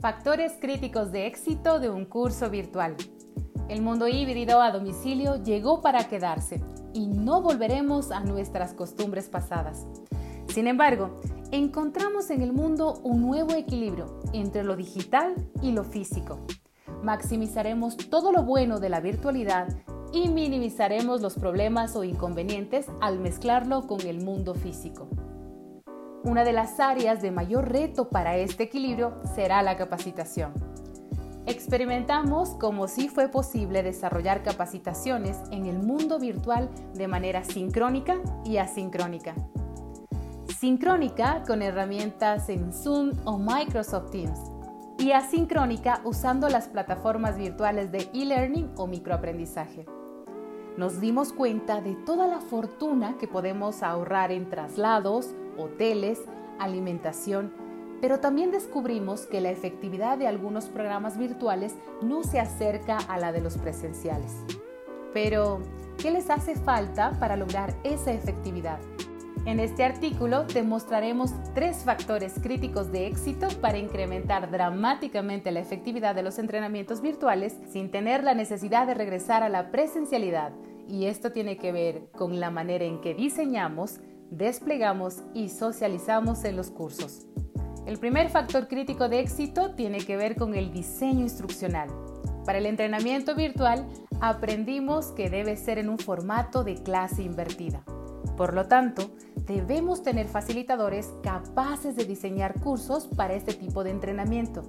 Factores críticos de éxito de un curso virtual. El mundo híbrido a domicilio llegó para quedarse y no volveremos a nuestras costumbres pasadas. Sin embargo, encontramos en el mundo un nuevo equilibrio entre lo digital y lo físico. Maximizaremos todo lo bueno de la virtualidad y minimizaremos los problemas o inconvenientes al mezclarlo con el mundo físico. Una de las áreas de mayor reto para este equilibrio será la capacitación. Experimentamos cómo sí fue posible desarrollar capacitaciones en el mundo virtual de manera sincrónica y asincrónica. Sincrónica con herramientas en Zoom o Microsoft Teams y asincrónica usando las plataformas virtuales de e-learning o microaprendizaje. Nos dimos cuenta de toda la fortuna que podemos ahorrar en traslados, hoteles, alimentación, pero también descubrimos que la efectividad de algunos programas virtuales no se acerca a la de los presenciales. Pero, ¿qué les hace falta para lograr esa efectividad? En este artículo te mostraremos tres factores críticos de éxito para incrementar dramáticamente la efectividad de los entrenamientos virtuales sin tener la necesidad de regresar a la presencialidad. Y esto tiene que ver con la manera en que diseñamos, desplegamos y socializamos en los cursos. El primer factor crítico de éxito tiene que ver con el diseño instruccional. Para el entrenamiento virtual aprendimos que debe ser en un formato de clase invertida. Por lo tanto, debemos tener facilitadores capaces de diseñar cursos para este tipo de entrenamiento.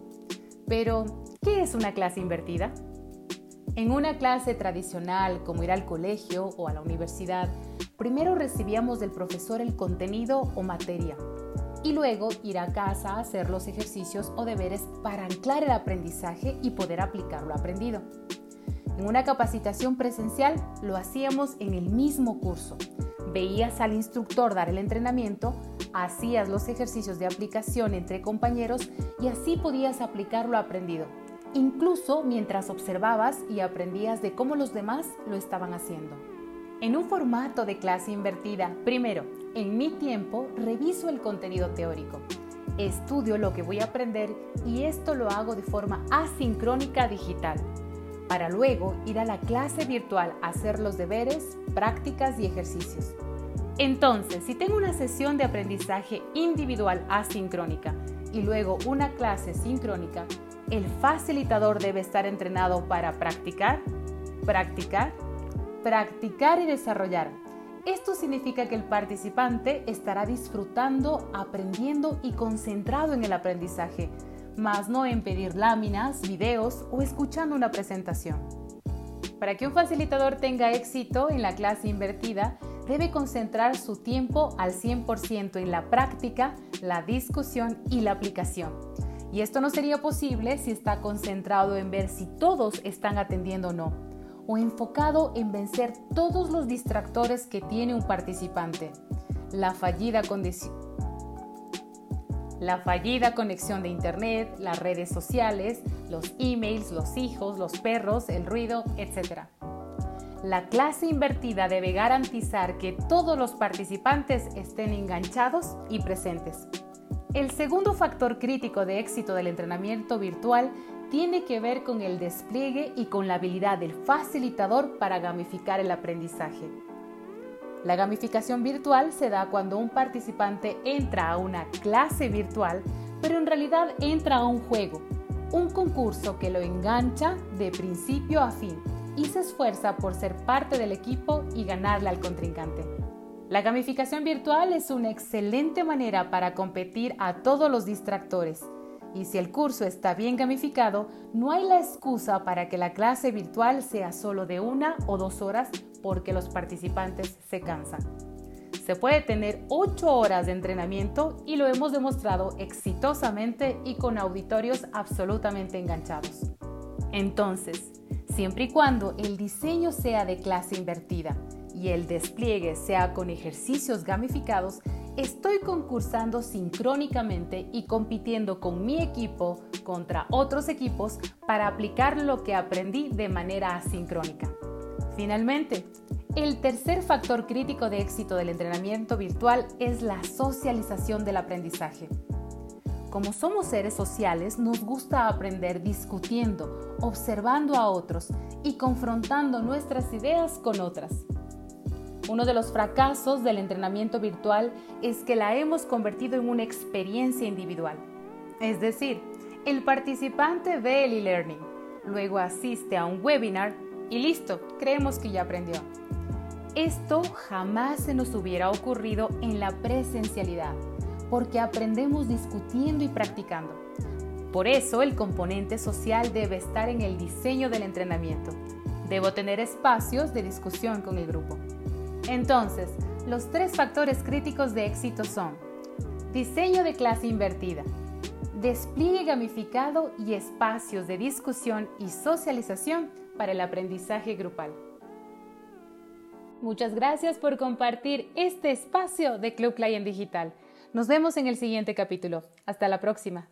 Pero, ¿qué es una clase invertida? En una clase tradicional, como ir al colegio o a la universidad, primero recibíamos del profesor el contenido o materia y luego ir a casa a hacer los ejercicios o deberes para anclar el aprendizaje y poder aplicar lo aprendido. En una capacitación presencial lo hacíamos en el mismo curso. Veías al instructor dar el entrenamiento, hacías los ejercicios de aplicación entre compañeros y así podías aplicar lo aprendido incluso mientras observabas y aprendías de cómo los demás lo estaban haciendo. En un formato de clase invertida, primero, en mi tiempo, reviso el contenido teórico, estudio lo que voy a aprender y esto lo hago de forma asincrónica digital, para luego ir a la clase virtual a hacer los deberes, prácticas y ejercicios. Entonces, si tengo una sesión de aprendizaje individual asincrónica y luego una clase sincrónica, el facilitador debe estar entrenado para practicar, practicar, practicar y desarrollar. Esto significa que el participante estará disfrutando, aprendiendo y concentrado en el aprendizaje, más no en pedir láminas, videos o escuchando una presentación. Para que un facilitador tenga éxito en la clase invertida, debe concentrar su tiempo al 100% en la práctica, la discusión y la aplicación y esto no sería posible si está concentrado en ver si todos están atendiendo o no, o enfocado en vencer todos los distractores que tiene un participante. La fallida la fallida conexión de Internet, las redes sociales, los emails, los hijos, los perros, el ruido, etc. La clase invertida debe garantizar que todos los participantes estén enganchados y presentes. El segundo factor crítico de éxito del entrenamiento virtual tiene que ver con el despliegue y con la habilidad del facilitador para gamificar el aprendizaje. La gamificación virtual se da cuando un participante entra a una clase virtual, pero en realidad entra a un juego, un concurso que lo engancha de principio a fin y se esfuerza por ser parte del equipo y ganarle al contrincante. La gamificación virtual es una excelente manera para competir a todos los distractores. Y si el curso está bien gamificado, no hay la excusa para que la clase virtual sea solo de una o dos horas porque los participantes se cansan. Se puede tener 8 horas de entrenamiento y lo hemos demostrado exitosamente y con auditorios absolutamente enganchados. Entonces, siempre y cuando el diseño sea de clase invertida, y el despliegue sea con ejercicios gamificados, estoy concursando sincrónicamente y compitiendo con mi equipo contra otros equipos para aplicar lo que aprendí de manera asincrónica. Finalmente, el tercer factor crítico de éxito del entrenamiento virtual es la socialización del aprendizaje. Como somos seres sociales, nos gusta aprender discutiendo, observando a otros y confrontando nuestras ideas con otras. Uno de los fracasos del entrenamiento virtual es que la hemos convertido en una experiencia individual. Es decir, el participante ve el e-learning, luego asiste a un webinar y listo, creemos que ya aprendió. Esto jamás se nos hubiera ocurrido en la presencialidad, porque aprendemos discutiendo y practicando. Por eso el componente social debe estar en el diseño del entrenamiento. Debo tener espacios de discusión con el grupo. Entonces, los tres factores críticos de éxito son diseño de clase invertida, despliegue gamificado y espacios de discusión y socialización para el aprendizaje grupal. Muchas gracias por compartir este espacio de Club Client Digital. Nos vemos en el siguiente capítulo. Hasta la próxima.